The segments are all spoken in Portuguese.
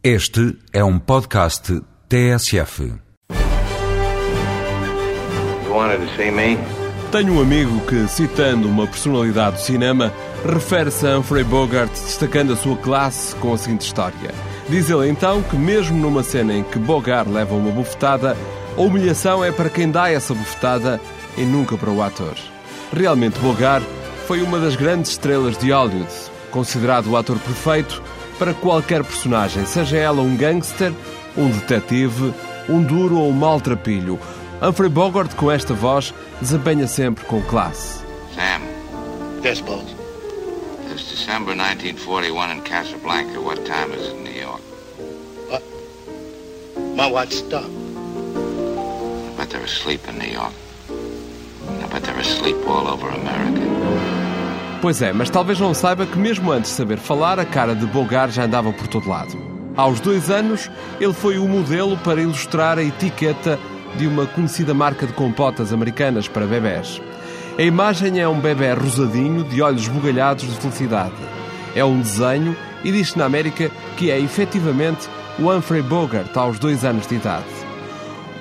Este é um podcast TSF. Tenho um amigo que, citando uma personalidade do cinema, refere-se a Humphrey Bogart destacando a sua classe com a seguinte história. Diz ele então que, mesmo numa cena em que Bogart leva uma bufetada, a humilhação é para quem dá essa bufetada e nunca para o ator. Realmente, Bogart foi uma das grandes estrelas de Hollywood, considerado o ator perfeito para qualquer personagem, seja ela um gangster, um detetive, um duro ou um maltrapilho. Humphrey Bogart, com esta voz, desempenha sempre com classe. Sam, Yes, boss. it's December 1941 in Casablanca. What time is it in New York? My watch stopped. I bet they're asleep in New York. I bet they're asleep all over America. Pois é, mas talvez não saiba que mesmo antes de saber falar, a cara de Bogart já andava por todo lado. Aos dois anos, ele foi o modelo para ilustrar a etiqueta de uma conhecida marca de compotas americanas para bebés. A imagem é um bebê rosadinho, de olhos esbugalhados de felicidade. É um desenho e diz-se na América que é efetivamente o Humphrey Bogart aos dois anos de idade.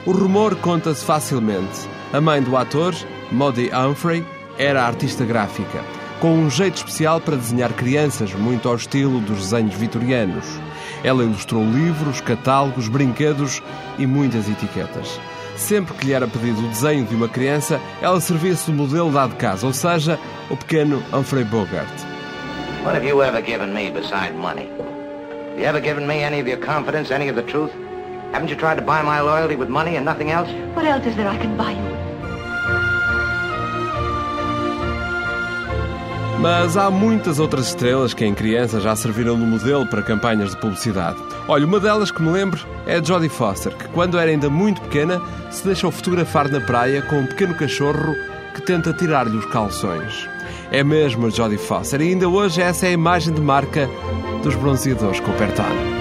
O rumor conta-se facilmente. A mãe do ator, Maudie Humphrey, era artista gráfica, com um jeito especial para desenhar crianças, muito ao estilo dos desenhos vitorianos. Ela ilustrou livros, catálogos, brinquedos e muitas etiquetas. Sempre que lhe era pedido o desenho de uma criança, ela servia-se do modelo de casa, ou seja, o pequeno Humphrey Bogart. What have you ever given me beside money? Have you ever given me any of your confidence, any of the truth? Haven't you tried to buy my loyalty with money and nothing else? What else is there I can buy you? Mas há muitas outras estrelas que em criança já serviram de modelo para campanhas de publicidade. Olha, uma delas que me lembro é a Jodie Foster, que quando era ainda muito pequena se deixou fotografar na praia com um pequeno cachorro que tenta tirar-lhe os calções. É mesmo a Jodie Foster e ainda hoje essa é a imagem de marca dos bronzeadores Coopertone.